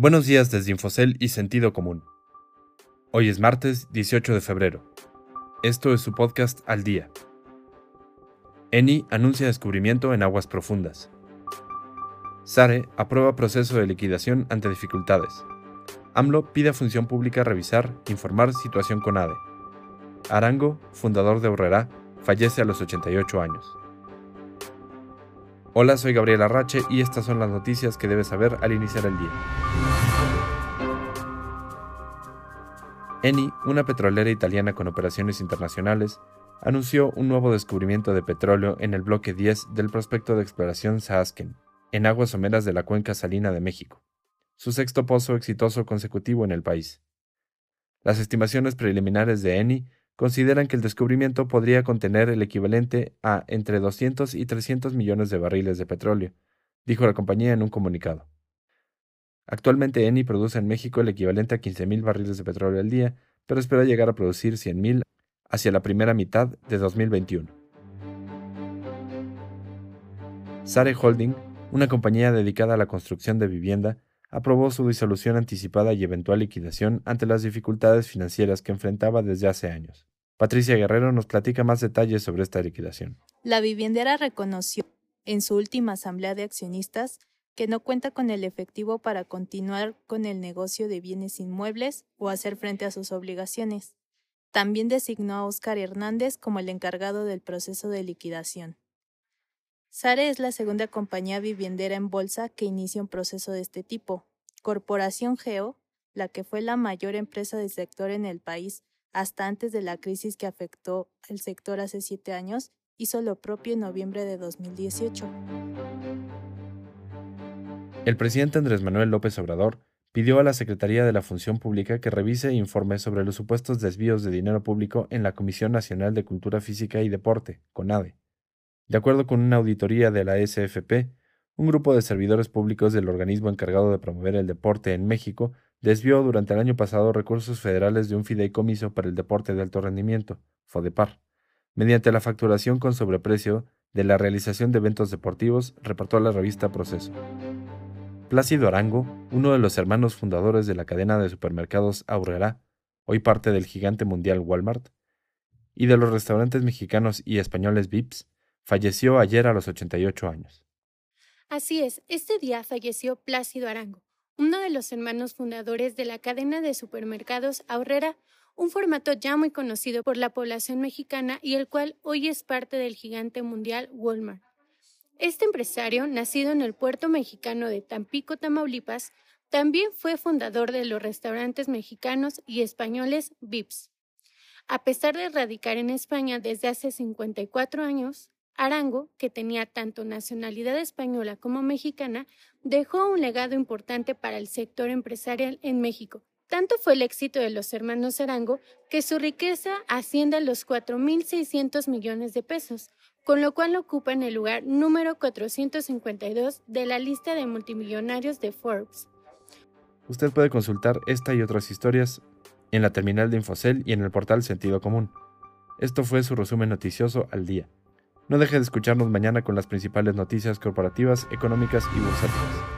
Buenos días desde Infocel y Sentido Común. Hoy es martes 18 de febrero. Esto es su podcast Al Día. Eni anuncia descubrimiento en aguas profundas. SARE aprueba proceso de liquidación ante dificultades. AMLO pide a Función Pública revisar, informar situación con ADE. Arango, fundador de Horrera, fallece a los 88 años. Hola, soy Gabriel Arrache y estas son las noticias que debes saber al iniciar el día. Eni, una petrolera italiana con operaciones internacionales, anunció un nuevo descubrimiento de petróleo en el bloque 10 del prospecto de exploración Saasken, en aguas someras de la cuenca salina de México, su sexto pozo exitoso consecutivo en el país. Las estimaciones preliminares de Eni consideran que el descubrimiento podría contener el equivalente a entre 200 y 300 millones de barriles de petróleo, dijo la compañía en un comunicado. Actualmente Eni produce en México el equivalente a 15.000 barriles de petróleo al día, pero espera llegar a producir 100.000 hacia la primera mitad de 2021. Sare Holding, una compañía dedicada a la construcción de vivienda, aprobó su disolución anticipada y eventual liquidación ante las dificultades financieras que enfrentaba desde hace años. Patricia Guerrero nos platica más detalles sobre esta liquidación. La viviendera reconoció en su última asamblea de accionistas que no cuenta con el efectivo para continuar con el negocio de bienes inmuebles o hacer frente a sus obligaciones. También designó a Óscar Hernández como el encargado del proceso de liquidación. Sare es la segunda compañía viviendera en bolsa que inicia un proceso de este tipo. Corporación Geo, la que fue la mayor empresa del sector en el país hasta antes de la crisis que afectó el sector hace siete años, hizo lo propio en noviembre de 2018. El presidente Andrés Manuel López Obrador pidió a la Secretaría de la Función Pública que revise e informe sobre los supuestos desvíos de dinero público en la Comisión Nacional de Cultura Física y Deporte, CONADE. De acuerdo con una auditoría de la SFP, un grupo de servidores públicos del organismo encargado de promover el deporte en México desvió durante el año pasado recursos federales de un fideicomiso para el deporte de alto rendimiento, FODEPAR, mediante la facturación con sobreprecio de la realización de eventos deportivos, reportó la revista Proceso. Plácido Arango, uno de los hermanos fundadores de la cadena de supermercados Aurrera, hoy parte del gigante mundial Walmart, y de los restaurantes mexicanos y españoles Vips, falleció ayer a los 88 años. Así es, este día falleció Plácido Arango, uno de los hermanos fundadores de la cadena de supermercados Aurrera, un formato ya muy conocido por la población mexicana y el cual hoy es parte del gigante mundial Walmart. Este empresario, nacido en el puerto mexicano de Tampico, Tamaulipas, también fue fundador de los restaurantes mexicanos y españoles Vips. A pesar de radicar en España desde hace 54 años, Arango, que tenía tanto nacionalidad española como mexicana, dejó un legado importante para el sector empresarial en México. Tanto fue el éxito de los hermanos Arango que su riqueza asciende a los 4.600 millones de pesos, con lo cual ocupan el lugar número 452 de la lista de multimillonarios de Forbes. Usted puede consultar esta y otras historias en la terminal de Infocel y en el portal Sentido Común. Esto fue su resumen noticioso al día. No deje de escucharnos mañana con las principales noticias corporativas, económicas y bursátiles.